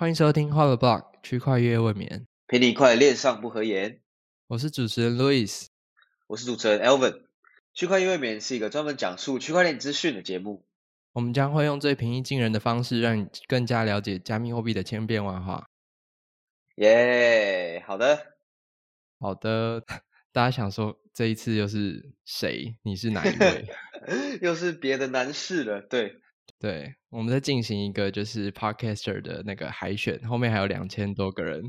欢迎收听《花了 Block 区块月未眠》，陪你一块恋上不合言。我是主持人 Louis，我是主持人 Elvin。区块链未眠是一个专门讲述区块链资讯的节目。我们将会用最平易近人的方式，让你更加了解加密货币的千变万化。耶，好的，好的。大家想说，这一次又是谁？你是哪一位？又是别的男士了。对，对，我们在进行一个就是 Podcaster 的那个海选，后面还有两千多个人，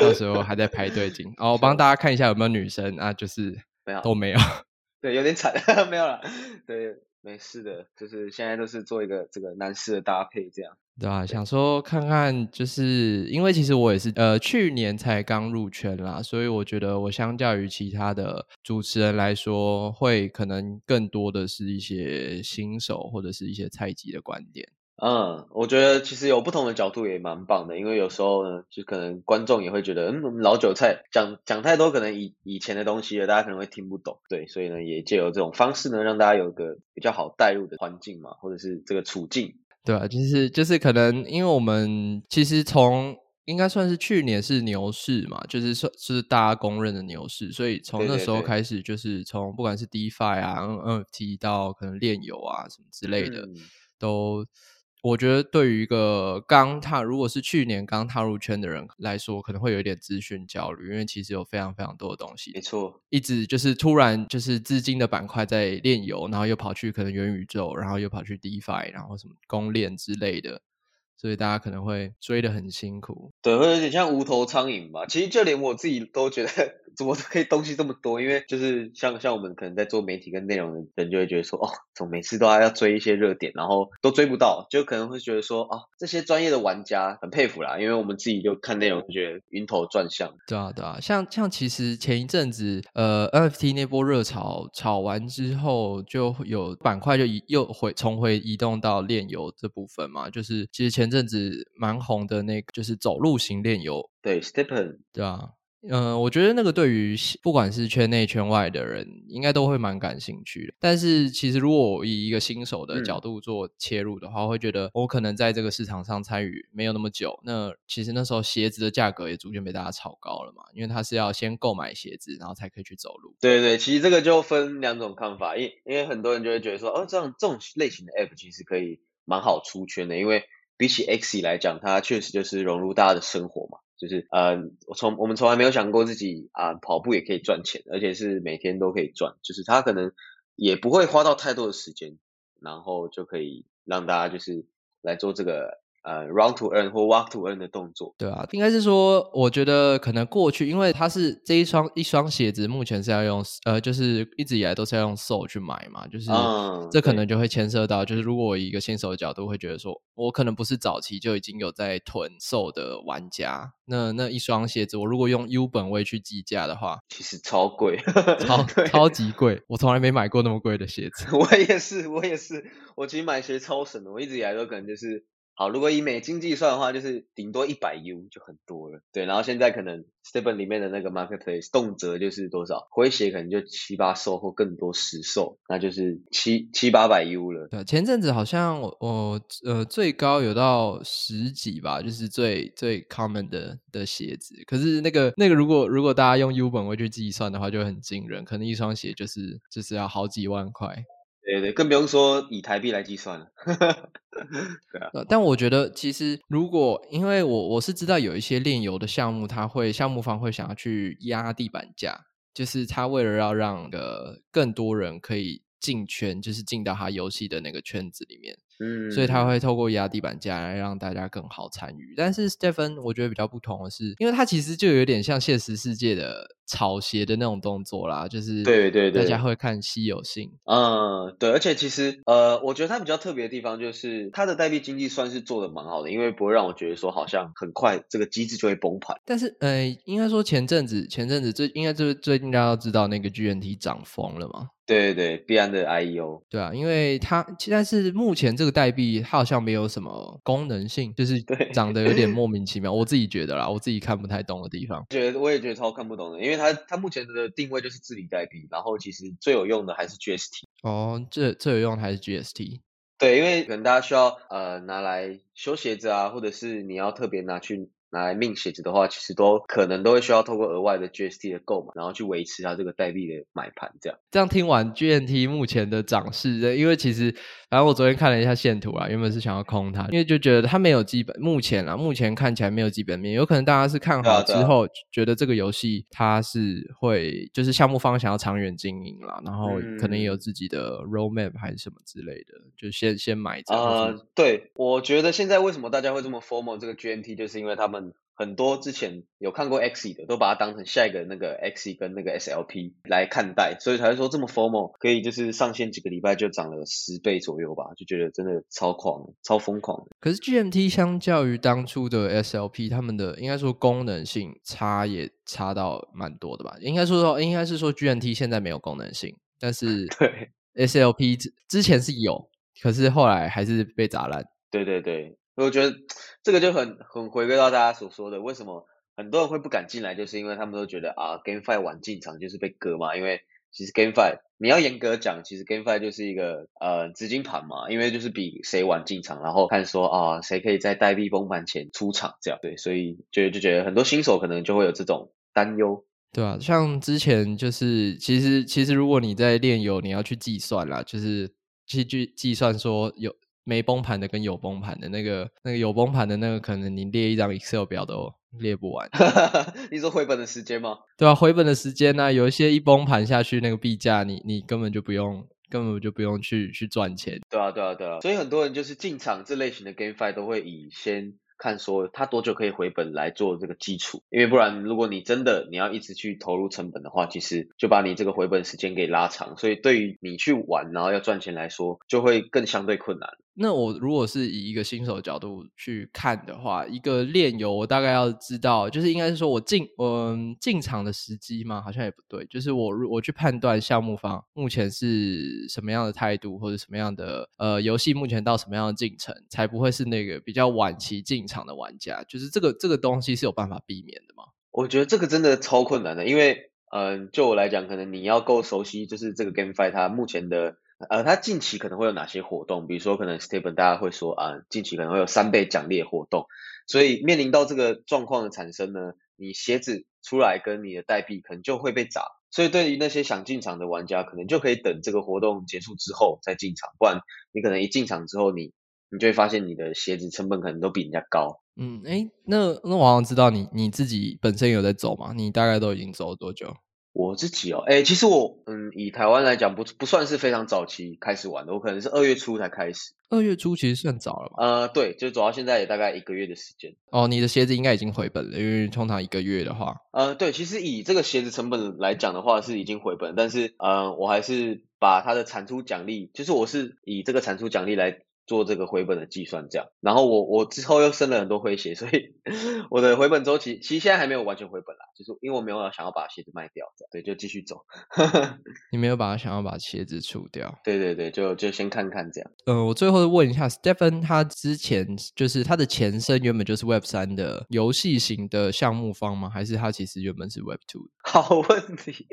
到时候还在排队进。哦，我帮大家看一下有没有女生啊？就是没有，都没有。对，有点惨，没有了。对，没事的，就是现在都是做一个这个男士的搭配，这样。对啊，想说看看，就是因为其实我也是呃去年才刚入圈啦，所以我觉得我相较于其他的主持人来说，会可能更多的是一些新手或者是一些菜鸡的观点。嗯，我觉得其实有不同的角度也蛮棒的，因为有时候呢，就可能观众也会觉得，嗯，老韭菜讲讲太多可能以以前的东西了，大家可能会听不懂。对，所以呢，也借由这种方式呢，让大家有个比较好带入的环境嘛，或者是这个处境。对啊，就是就是可能，因为我们其实从应该算是去年是牛市嘛，就是说是大家公认的牛市，所以从那时候开始，就是从不管是 DeFi 啊、NFT 到可能炼油啊什么之类的，都。我觉得对于一个刚踏，如果是去年刚踏入圈的人来说，可能会有一点资讯焦虑，因为其实有非常非常多的东西，没错，一直就是突然就是资金的板块在炼油，然后又跑去可能元宇宙，然后又跑去 DeFi，然后什么公链之类的。所以大家可能会追的很辛苦，对，会有点像无头苍蝇吧。其实就连我自己都觉得，怎么可以东西这么多？因为就是像像我们可能在做媒体跟内容的人，就会觉得说，哦，怎么每次都还要追一些热点，然后都追不到，就可能会觉得说，哦，这些专业的玩家很佩服啦。因为我们自己就看内容，就觉得晕头转向。对啊，对啊，像像其实前一阵子，呃，NFT 那波热潮炒完之后，就有板块就移又回重回移动到炼油这部分嘛，就是其实前。前阵子蛮红的那个就是走路型炼油，对，Stepen，对啊，嗯，我觉得那个对于不管是圈内圈外的人，应该都会蛮感兴趣的。但是其实如果我以一个新手的角度做切入的话，我会觉得我可能在这个市场上参与没有那么久。那其实那时候鞋子的价格也逐渐被大家炒高了嘛，因为它是要先购买鞋子，然后才可以去走路。对对，其实这个就分两种看法，因因为很多人就会觉得说，哦，这样这种类型的 App 其实可以蛮好出圈的，因为比起 X 来讲，它确实就是融入大家的生活嘛，就是呃，我从我们从来没有想过自己啊跑步也可以赚钱，而且是每天都可以赚，就是它可能也不会花到太多的时间，然后就可以让大家就是来做这个。呃，run to earn 或 walk to earn 的动作，对啊，应该是说，我觉得可能过去，因为它是这一双一双鞋子，目前是要用呃，就是一直以来都是要用 soul 去买嘛，就是这可能就会牵涉到，就是如果我一个新手的角度会觉得说，我可能不是早期就已经有在囤 soul 的玩家，那那一双鞋子，我如果用 U 本位去计价的话，其实超贵，超 超级贵，我从来没买过那么贵的鞋子。我也是，我也是，我其实买鞋超省的，我一直以来都可能就是。好，如果以美金计算的话，就是顶多一百 U 就很多了。对，然后现在可能 Stephen 里面的那个 Marketplace 动辄就是多少，回血可能就七八售或更多十售，那就是七七八百 U 了。对，前阵子好像我我呃最高有到十几吧，就是最最 common 的的鞋子。可是那个那个如果如果大家用 U 本位去计算的话，就很惊人，可能一双鞋就是就是要好几万块。对对，更不用说以台币来计算了。对啊，但我觉得其实如果因为我我是知道有一些炼油的项目，它会项目方会想要去压地板价，就是他为了要让呃更多人可以进圈，就是进到他游戏的那个圈子里面。嗯，所以他会透过压地板价来让大家更好参与。但是 Stephen 我觉得比较不同的是，因为他其实就有点像现实世界的炒鞋的那种动作啦，就是对对对，大家会看稀有性。嗯，对，而且其实呃，我觉得它比较特别的地方就是它的代币经济算是做的蛮好的，因为不会让我觉得说好像很快这个机制就会崩盘。但是呃，应该说前阵子前阵子最应该就是最近大家都知道那个 GNT 涨疯了嘛。对对对，币安的 IEO，对啊，因为它现在是目前这个代币，它好像没有什么功能性，就是长得有点莫 名其妙。我自己觉得啦，我自己看不太懂的地方。觉得我也觉得超看不懂的，因为它它目前的定位就是治理代币，然后其实最有用的还是 GST。哦，这最有用的还是 GST。对，因为可能大家需要呃拿来修鞋子啊，或者是你要特别拿去。拿来命鞋子的话，其实都可能都会需要透过额外的 GST 的购买，然后去维持它这个代币的买盘，这样。这样听完 GNT 目前的涨势，因为其实，然后我昨天看了一下线图啊，原本是想要空它，因为就觉得它没有基本，目前啊，目前看起来没有基本面，有可能大家是看好之后，觉得这个游戏它是会就是项目方想要长远经营啦，然后可能也有自己的 roadmap 还是什么之类的，就先先买。啊，对，我觉得现在为什么大家会这么 formal 这个 GNT，就是因为他们。很多之前有看过 Xe 的，都把它当成下一个那个 Xe 跟那个 SLP 来看待，所以才会说这么 formal，可以就是上线几个礼拜就涨了十倍左右吧，就觉得真的超狂、超疯狂。可是 GMT 相较于当初的 SLP，他们的应该说功能性差也差到蛮多的吧？应该说说，应该是说 GMT 现在没有功能性，但是 对 SLP 之之前是有，可是后来还是被砸烂。对对对。我觉得这个就很很回归到大家所说的，为什么很多人会不敢进来，就是因为他们都觉得啊，GameFi 晚进场就是被割嘛。因为其实 GameFi 你要严格讲，其实 GameFi 就是一个呃资金盘嘛，因为就是比谁晚进场，然后看说啊谁可以在代币崩盘前出场这样。对，所以就就觉得很多新手可能就会有这种担忧。对啊，像之前就是其实其实如果你在炼油，你要去计算啦，就是去去计算说有。没崩盘的跟有崩盘的那个，那个有崩盘的那个，可能你列一张 Excel 表都列不完。你说回本的时间吗？对啊，回本的时间呢，有一些一崩盘下去，那个币价，你你根本就不用，根本就不用去去赚钱。对啊，对啊，对啊。所以很多人就是进场这类型的 GameFi 都会以先。看说它多久可以回本来做这个基础，因为不然如果你真的你要一直去投入成本的话，其实就把你这个回本时间给拉长，所以对于你去玩然后要赚钱来说，就会更相对困难。那我如果是以一个新手角度去看的话，一个炼油我大概要知道，就是应该是说我进嗯进场的时机吗？好像也不对，就是我我去判断项目方目前是什么样的态度，或者什么样的呃游戏目前到什么样的进程，才不会是那个比较晚期进场的玩家。就是这个这个东西是有办法避免的吗？我觉得这个真的超困难的，因为嗯，就我来讲，可能你要够熟悉，就是这个 GameFi 它目前的。呃，它近期可能会有哪些活动？比如说，可能 Stephen 大家会说啊，近期可能会有三倍奖励活动。所以面临到这个状况的产生呢，你鞋子出来跟你的代币可能就会被砸。所以对于那些想进场的玩家，可能就可以等这个活动结束之后再进场，不然你可能一进场之后，你你就会发现你的鞋子成本可能都比人家高。嗯，哎，那那我好像知道你你自己本身有在走嘛？你大概都已经走了多久？我自己哦，哎，其实我嗯，以台湾来讲，不不算是非常早期开始玩的，我可能是二月初才开始。二月初其实算早了吧？呃，对，就走到现在也大概一个月的时间。哦，你的鞋子应该已经回本了，因为通常一个月的话。呃，对，其实以这个鞋子成本来讲的话，是已经回本，但是呃，我还是把它的产出奖励，就是我是以这个产出奖励来。做这个回本的计算，这样，然后我我之后又生了很多灰鞋，所以 我的回本周期其实现在还没有完全回本啦，就是因为我没有想要把鞋子卖掉，对，就继续走。你没有把它想要把鞋子出掉？对对对，就就先看看这样。呃，我最后问一下，Stephen，他之前就是他的前身原本就是 Web 三的游戏型的项目方吗？还是他其实原本是 Web two？好问题，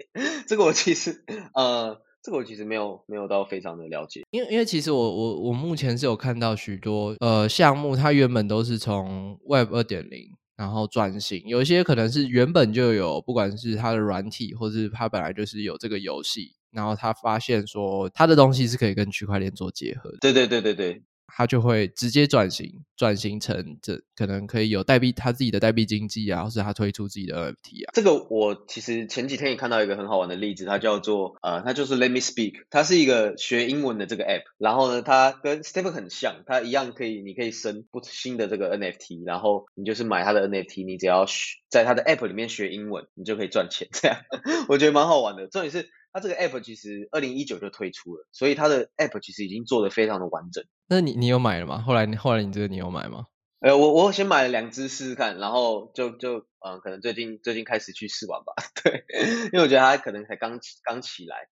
这个我其实呃。这个我其实没有没有到非常的了解，因为因为其实我我我目前是有看到许多呃项目，它原本都是从 Web 二点零然后转型，有一些可能是原本就有，不管是它的软体，或是它本来就是有这个游戏，然后它发现说它的东西是可以跟区块链做结合的。对对对对对。他就会直接转型，转型成这可能可以有代币，他自己的代币经济啊，或是他推出自己的 NFT 啊。这个我其实前几天也看到一个很好玩的例子，它叫做呃，它就是 Let Me Speak，它是一个学英文的这个 app。然后呢，它跟 Step 很像，它一样可以，你可以生不新的这个 NFT，然后你就是买它的 NFT，你只要在它的 app 里面学英文，你就可以赚钱。这样 我觉得蛮好玩的。重点是。它这个 app 其实二零一九就推出了，所以它的 app 其实已经做的非常的完整。那你你有买了吗？后来后来你这个你有买吗？呃，我我先买了两只试试看，然后就就嗯，可能最近最近开始去试玩吧。对，因为我觉得它可能才刚刚起来。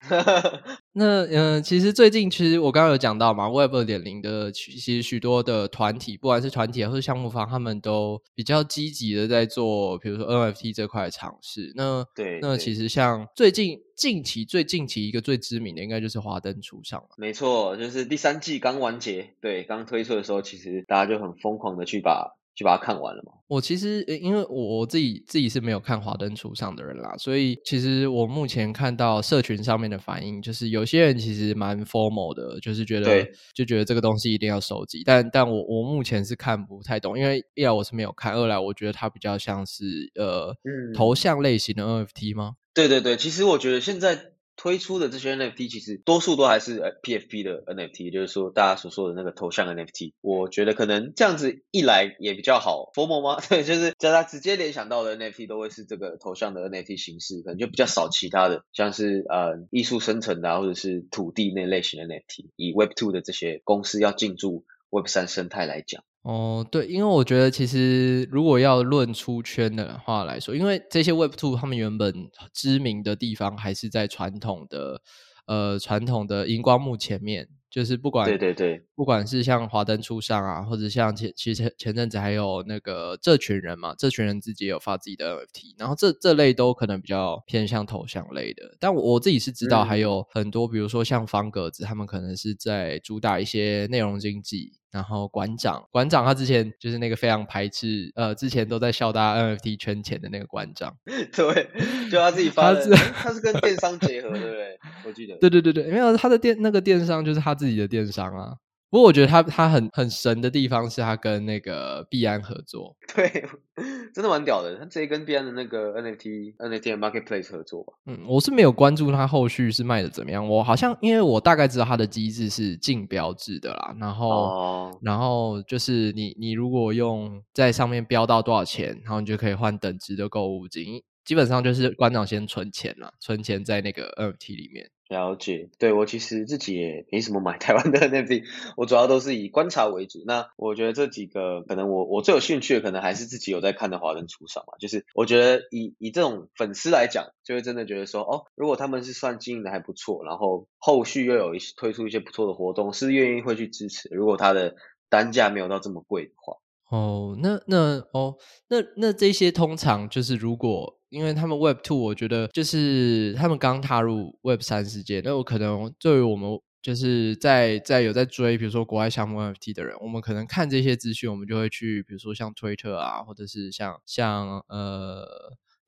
那嗯，其实最近其实我刚刚有讲到嘛，Web 二点零的其实许多的团体，不管是团体还是项目方，他们都比较积极的在做，比如说 NFT 这块尝试。那对，那其实像最近近期最近期一个最知名的，应该就是华灯初上了。没错，就是第三季刚完结，对，刚推出的时候，其实大家就很疯狂的去把。就把它看完了嘛。我其实因为我我自己自己是没有看《华灯初上》的人啦，所以其实我目前看到社群上面的反应，就是有些人其实蛮 formal 的，就是觉得就觉得这个东西一定要收集。但但我我目前是看不太懂，因为一来我是没有看，二来我觉得它比较像是呃头像类型的 NFT 吗？对对对，其实我觉得现在。推出的这些 NFT 其实多数都还是呃 PFP 的 NFT，就是说大家所说的那个头像 NFT。我觉得可能这样子一来也比较好 formal 吗？对，就是叫他直接联想到的 NFT 都会是这个头像的 NFT 形式，可能就比较少其他的，像是呃艺术生成的或者是土地那类型的 NFT。以 Web Two 的这些公司要进驻 Web 三生态来讲。哦，对，因为我觉得其实如果要论出圈的话来说，因为这些 Web Two 他们原本知名的地方还是在传统的呃传统的荧光幕前面。就是不管对对对，不管是像华灯初上啊，或者像前其实前阵子还有那个这群人嘛，这群人自己也有发自己的 NFT，然后这这类都可能比较偏向头像类的。但我我自己是知道还有很多，比如说像方格子，他们可能是在主打一些内容经济。然后馆长馆长他之前就是那个非常排斥，呃，之前都在笑大家 NFT 圈钱的那个馆长，对，就他自己发的，他是跟电商结合，对不对？我记得，对对对对，没有他的电那个电商就是他。自己的电商啊，不过我觉得他他很很神的地方是他跟那个币安合作，对，真的蛮屌的。他直接跟币安的那个 NFT NFT Marketplace 合作吧。嗯，我是没有关注他后续是卖的怎么样。我好像因为我大概知道他的机制是竞标制的啦，然后然后就是你你如果用在上面标到多少钱，然后你就可以换等值的购物金。基本上就是馆长先存钱了，存钱在那个 NFT 里面。了解，对我其实自己也没什么买台湾的 NFT，我主要都是以观察为主。那我觉得这几个可能我我最有兴趣的，可能还是自己有在看的华人出上嘛。就是我觉得以以这种粉丝来讲，就会真的觉得说，哦，如果他们是算经营的还不错，然后后续又有一些推出一些不错的活动，是愿意会去支持。如果他的单价没有到这么贵的话，哦，那那哦，那那这些通常就是如果。因为他们 Web Two，我觉得就是他们刚踏入 Web 三世界，那我可能对于我们就是在在有在追，比如说国外项目 NFT 的人，我们可能看这些资讯，我们就会去，比如说像 Twitter 啊，或者是像像呃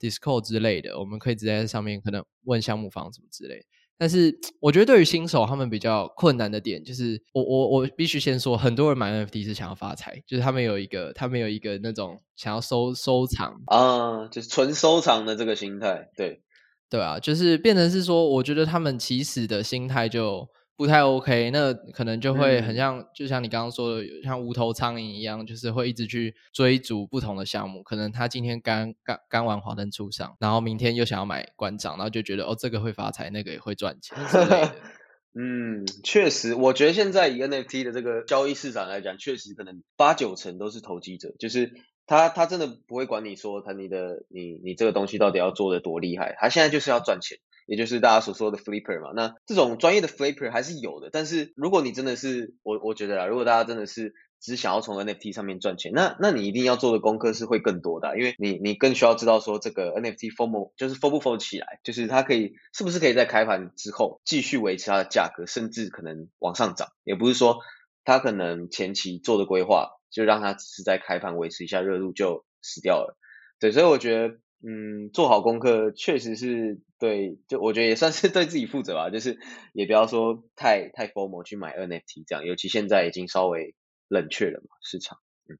Discord 之类的，我们可以直接在上面可能问项目方什么之类。但是我觉得对于新手，他们比较困难的点就是，我我我必须先说，很多人买 NFT 是想要发财，就是他们有一个，他们有一个那种想要收收藏啊，就是纯收藏的这个心态，对对啊，就是变成是说，我觉得他们起始的心态就。不太 OK，那可能就会很像，就像你刚刚说的，像无头苍蝇一样，就是会一直去追逐不同的项目。可能他今天刚刚刚玩华灯初上，然后明天又想要买馆长，然后就觉得哦，这个会发财，那个也会赚钱之类的。嗯，确实，我觉得现在以 NFT 的这个交易市场来讲，确实可能八九成都是投机者，就是他他真的不会管你说他你的你你这个东西到底要做的多厉害，他现在就是要赚钱。也就是大家所说的 flipper 嘛，那这种专业的 flipper 还是有的，但是如果你真的是我我觉得啊，如果大家真的是只想要从 NFT 上面赚钱，那那你一定要做的功课是会更多的，因为你你更需要知道说这个 NFT form 就是 form 不 form 起来，就是它可以是不是可以在开盘之后继续维持它的价格，甚至可能往上涨，也不是说它可能前期做的规划就让它只是在开盘维持一下热度就死掉了，对，所以我觉得。嗯，做好功课确实是对，就我觉得也算是对自己负责吧。就是也不要说太太 formal 去买 NFT 这样，尤其现在已经稍微冷却了嘛，市场。嗯，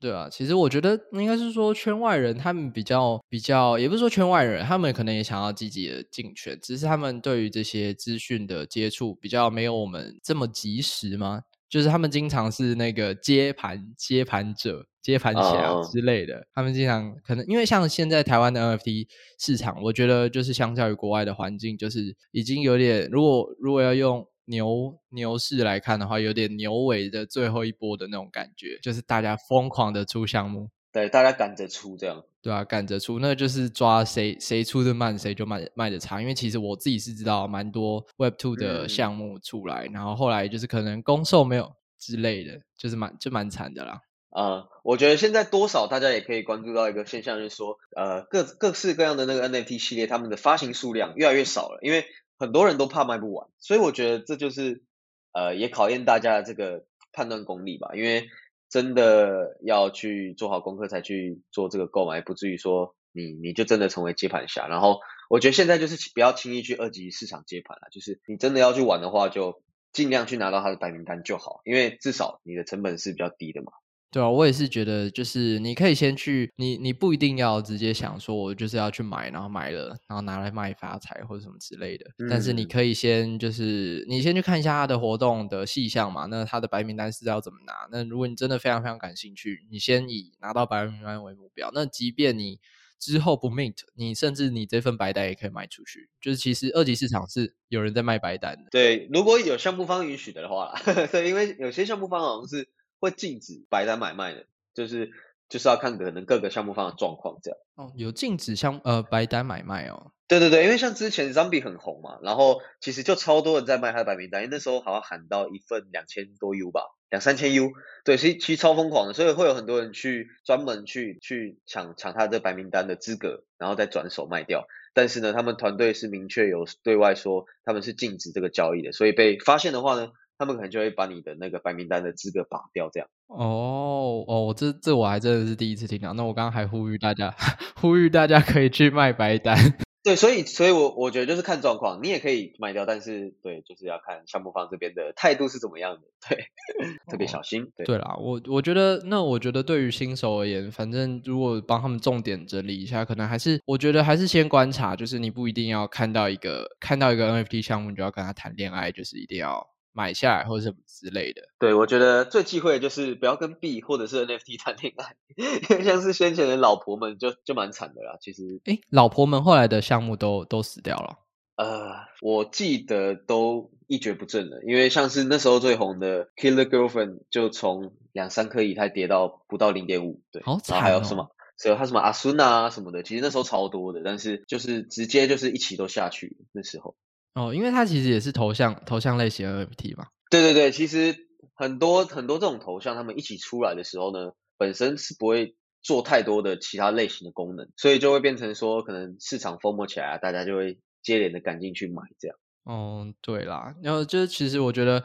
对啊，其实我觉得应该是说圈外人他们比较比较，也不是说圈外人，他们可能也想要积极的进圈，只是他们对于这些资讯的接触比较没有我们这么及时吗？就是他们经常是那个接盘接盘者、接盘侠之类的。他们经常可能因为像现在台湾的 NFT 市场，我觉得就是相较于国外的环境，就是已经有点，如果如果要用牛牛市来看的话，有点牛尾的最后一波的那种感觉，就是大家疯狂的出项目。对，大家赶着出这样。对啊，赶着出，那就是抓谁谁出的慢，谁就卖卖的差。因为其实我自己是知道蛮多 Web Two 的嗯项目出来，然后后来就是可能公售没有之类的，就是蛮就蛮惨的啦。呃，我觉得现在多少大家也可以关注到一个现象，就是说，呃，各各式各样的那个 NFT 系列，他们的发行数量越来越少了，因为很多人都怕卖不完，所以我觉得这就是呃，也考验大家的这个判断功力吧，因为真的要去做好功课才去做这个购买，不至于说你你就真的成为接盘侠。然后我觉得现在就是不要轻易去二级市场接盘了，就是你真的要去玩的话，就尽量去拿到他的白名单就好，因为至少你的成本是比较低的嘛。对啊，我也是觉得，就是你可以先去，你你不一定要直接想说，我就是要去买，然后买了，然后拿来卖发财或者什么之类的。但是你嗯可以先就是你先去看一下它的活动的细项嘛，那它的白名单是要怎么拿？那如果你真的非常非常感兴趣，你先以拿到白名单为目标。那即便你之后不 mint，你甚至你这份白单也可以卖出去。就是其实二级市场是有人在卖白单的。对，如果有项目方允许的话啦，对，因为有些项目方好像是会禁止白单买卖的，就是就是要看可能各个项目方的状况这样。哦，有禁止像呃白单买卖哦。对对对，因为像之前 Zombie 很红嘛，然后其实就超多人在卖他的白名单，因为那时候好像喊到一份两千多 U 吧，两三千 U，对，其实其实超疯狂的，所以会有很多人去专门去去抢抢他的白名单的资格，然后再转手卖掉。但是呢，他们团队是明确有对外说他们是禁止这个交易的，所以被发现的话呢，他们可能就会把你的那个白名单的资格拔掉，这样。哦哦，这这我还真的是第一次听到。那我刚刚还呼吁大家，呼吁大家可以去卖白单。对，所以所以我我觉得就是看状况，你也可以卖掉，但是对，就是要看项目方这边的态度是怎么样的，对，特别小心。对，对啦，我我觉得，那我觉得对于新手而言，反正如果帮他们重点整理一下，可能还是我觉得还是先观察，就是你不一定要看到一个看到一个 NFT 项目你就要跟他谈恋爱，就是一定要买下来或者什么之类的。对，我觉得最忌讳的就是不要跟 B 或者是 NFT 谈恋爱，因为像是先前的老婆们就就蛮惨的啦。其实，诶，老婆们后来的项目都都死掉了。呃，我记得都一蹶不振了，因为像是那时候最红的 Killer Girlfriend 就从两三颗以太跌到不到零点五，对，好然后还有什么？所以他什么阿苏娜啊什么的，其实那时候超多的，但是就是直接就是一起都下去那时候。哦，因为它其实也是头像头像类型的 NFT 嘛。对对对，其实很多很多这种头像，他们一起出来的时候呢，本身是不会做太多的其他类型的功能，所以就会变成说，可能市场疯魔起来啊，大家就会接连的赶进去买这样。嗯，对啦，然后就是其实我觉得，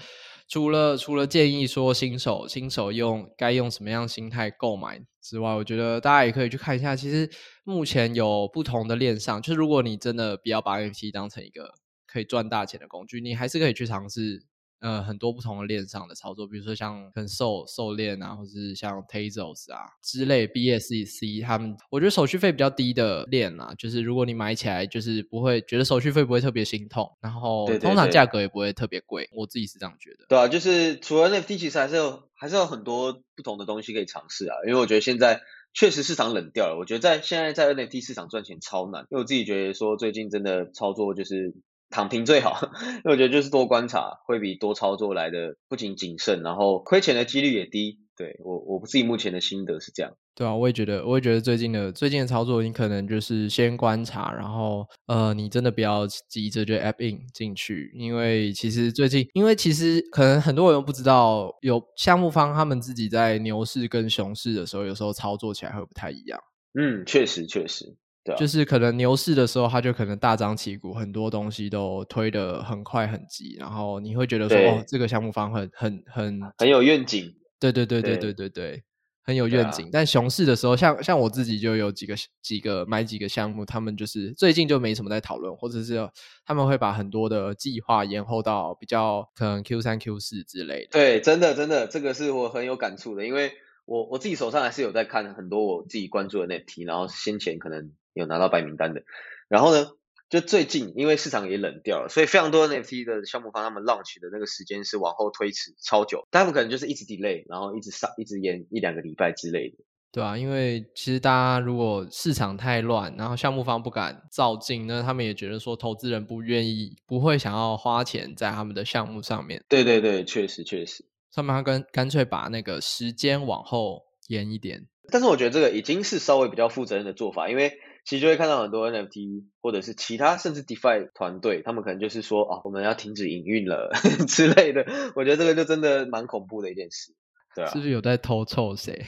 除了除了建议说新手新手用该用什么样心态购买之外，我觉得大家也可以去看一下，其实目前有不同的链上，就是如果你真的不要把 NFT 当成一个可以赚大钱的工具，你还是可以去尝试。呃，很多不同的链上的操作，比如说像跟售售链啊，或是像 Tezos 啊之类 BSC 他们，我觉得手续费比较低的链啊，就是如果你买起来就是不会觉得手续费不会特别心痛，然后通常价格也不会特别贵，我自己是这样觉得。对啊，就是除了 NFT，其实还是有还是有很多不同的东西可以尝试啊。因为我觉得现在确实市场冷掉了，我觉得在现在在 NFT 市场赚钱超难。因为我自己觉得说最近真的操作就是躺平最好，因为我觉得就是多观察会比多操作来的不仅谨慎，然后亏钱的几率也低。对我我自己目前的心得是这样。对啊，我也觉得，我也觉得最近的最近的操作，你可能就是先观察，然后呃，你真的不要急着就 app in 进去，因为其实最近，因为其实可能很多人不知道，有项目方他们自己在牛市跟熊市的时候，有时候操作起来会不太一样。嗯，确实确实，就是可能牛市的时候它就可能大张旗鼓很多东西都推得很快很急然后你会觉得说哦这个项目方很很很很有愿景对对对对对。对对很有愿景。但熊市的时候像像我自己就有几个几个买几个项目他们就是最近就没什么在讨论或者是他们会把很多的计划延后到比较可能 q 三 q 四之类的。对真的真的这个是我很有感触的因为我我自己手上还是有在看很多我自己关注的那题然后先前可能有拿到白名单的，然后呢，就最近因为市场也冷掉了，所以非常多 NFT 的项目方他们 launch 的那个时间是往后推迟超久，但他们可能就是一直 delay，然后一直上一直延一两个礼拜之类的。对啊，因为其实大家如果市场太乱，然后项目方不敢照进，那他们也觉得说投资人不愿意，不会想要花钱在他们的项目上面，对对对，确实确实。他们他干干脆把那个时间往后延一点，但是我觉得这个已经是稍微比较负责任的做法，因为其实就会看到很多 NFT 或者是其他甚至 DeFi 团队，他们可能就是说啊，我们要停止营运了 之类的。我觉得这个就真的蛮恐怖的一件事，对啊。是不是有在偷臭谁？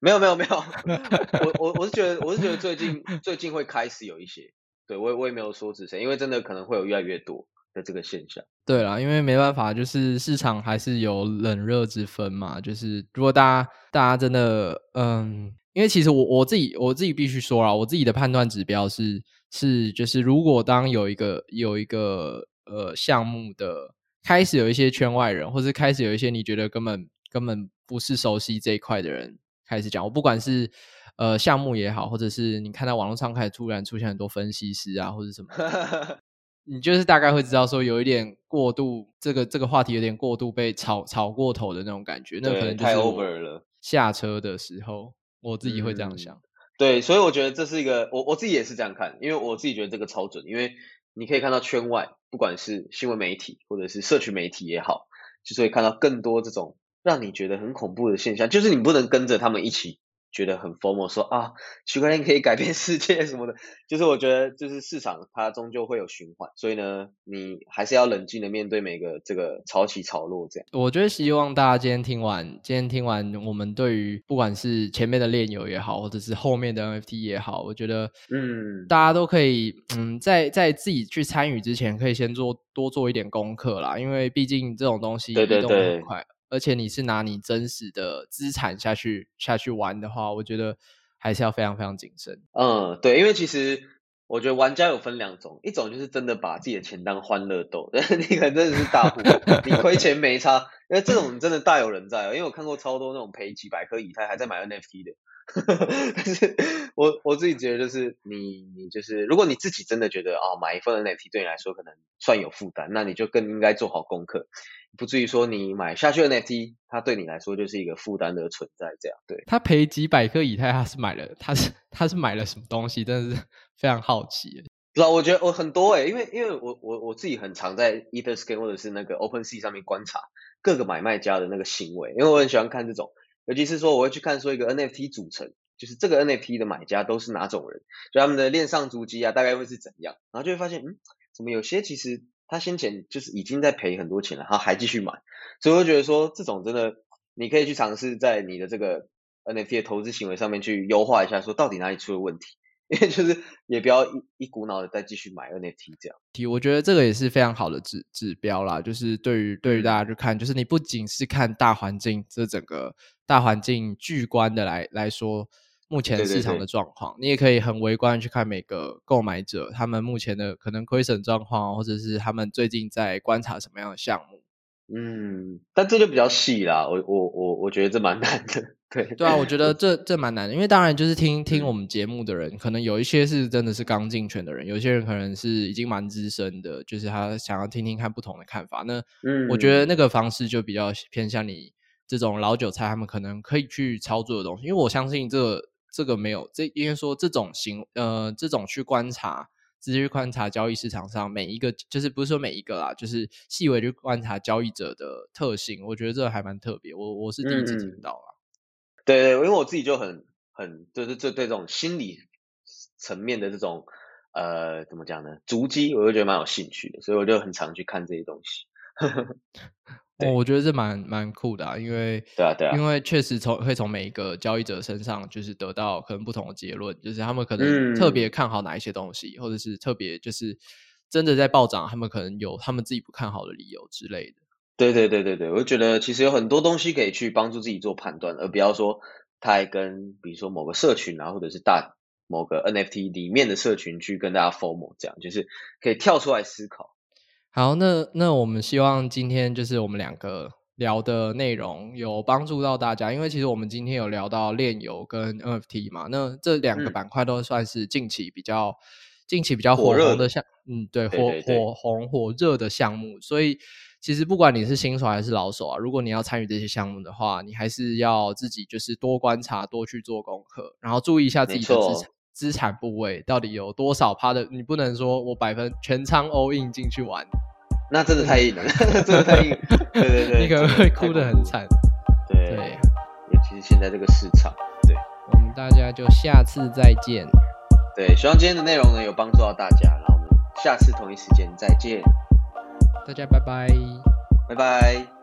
没有没有没有，我我我是觉得我是觉得最近最近会开始有一些，对我我也没有说指谁，因为真的可能会有越来越多。的这个现象，对啦，因为没办法，就是市场还是有冷热之分嘛。就是如果大家大家真的，嗯，因为其实我我自己我自己必须说啊，我自己的判断指标是是，就是如果当有一个有一个呃项目的开始有一些圈外人，或是开始有一些你觉得根本根本不是熟悉这一块的人开始讲，我不管是呃项目也好，或者是你看到网络上开始突然出现很多分析师啊，或者什么。你就是大概会知道说有一点过度，这个这个话题有点过度被炒炒过头的那种感觉，那可能太 over 了。下车的时候，我自己会这样想。对，所以我觉得这是一个，我我自己也是这样看，因为我自己觉得这个超准，因为你可以看到圈外，不管是新闻媒体或者是社群媒体也好，就是会看到更多这种让你觉得很恐怖的现象，就是你不能跟着他们一起。觉得很疯魔，说啊，区块链可以改变世界什么的，就是我觉得，就是市场它终究会有循环，所以呢，你还是要冷静的面对每个这个潮起潮落这样。我觉得希望大家今天听完，今天听完我们对于不管是前面的链游也好，或者是后面的 NFT 也好，我觉得，嗯，大家都可以，嗯，在在自己去参与之前，可以先做多做一点功课啦，因为毕竟这种东西移动很快。而且你是拿你真实的资产下去下去玩的话，我觉得还是要非常非常谨慎。嗯，对，因为其实我觉得玩家有分两种，一种就是真的把自己的钱当欢乐豆，你可能真的是大户，你亏钱没差，因为这种真的大有人在。因为我看过超多那种赔几百颗以太还在买 NFT 的。但是我我自己觉得，就是你你就是，如果你自己真的觉得哦，买一份 NFT 对你来说可能算有负担，那你就更应该做好功课，不至于说你买下去 NFT，它对你来说就是一个负担的存在。这样对。他赔几百颗以太，他是买了，他是他是买了什么东西？真的是非常好奇。不知道，我觉得我很多哎，因为因为我我我自己很常在 Etherscan 或者是那个 OpenSea 上面观察各个买卖家的那个行为，因为我很喜欢看这种。尤其是说，我会去看说一个 NFT 组成，就是这个 NFT 的买家都是哪种人，就他们的链上足迹啊，大概会是怎样，然后就会发现，嗯，怎么有些其实他先前就是已经在赔很多钱了，他还继续买，所以我觉得说这种真的，你可以去尝试在你的这个 NFT 的投资行为上面去优化一下，说到底哪里出了问题。因为就是也不要一一股脑的再继续买 NFT 这样，题我觉得这个也是非常好的指指标啦。就是对于对于大家去看，就是你不仅是看大环境，这整个大环境巨观的来来说，目前市场的状况，你也可以很微观去看每个购买者他们目前的可能亏损状况，或者是他们最近在观察什么样的项目。嗯，但这就比较细啦，我我我我觉得这蛮难的。对对啊，我觉得这这蛮难的，因为当然就是听听我们节目的人，可能有一些是真的是刚进圈的人，有些人可能是已经蛮资深的，就是他想要听听看不同的看法。那嗯，我觉得那个方式就比较偏向你这种老韭菜，他们可能可以去操作的东西。因为我相信这这个没有这，应该说这种行呃这种去观察，直接去观察交易市场上每一个，就是不是说每一个啦，就是细微去观察交易者的特性，我觉得这还蛮特别。我我是第一次听到啊。对对，因为我自己就很很就是这对这种心理层面的这种呃怎么讲呢？足迹，我就觉得蛮有兴趣的，所以我就很常去看这些东西。哦，我觉得这蛮蛮酷的，因为对啊对啊，因为确实从会从每一个交易者身上就是得到可能不同的结论，就是他们可能特别看好哪一些东西，或者是特别就是真的在暴涨，他们可能有他们自己不看好的理由之类的。对对对对对，我觉得其实有很多东西可以去帮助自己做判断，而不要说太跟比如说某个社群啊，或者是大某个 NFT 里面的社群去跟大家 formal 这样，就是可以跳出来思考。好，那那我们希望今天就是我们两个聊的内容有帮助到大家，因为其实我们今天有聊到炼油跟 NFT 嘛，那这两个板块都算是近期比较近期比较火红的项，嗯，对，火火红火热的项目，所以。其实不管你是新手还是老手啊，如果你要参与这些项目的话，你还是要自己就是多观察、多去做功课，然后注意一下自己的资产资产部位到底有多少趴的。你不能说我百分全仓 all in 进去玩，那真的太硬了，真的太硬。对对 对，你可能会哭得很惨。对，尤其是现在这个市场。对，我们大家就下次再见。对，希望今天的内容呢有帮助到大家，然后我们下次同一时间再见，大家拜拜。拜拜。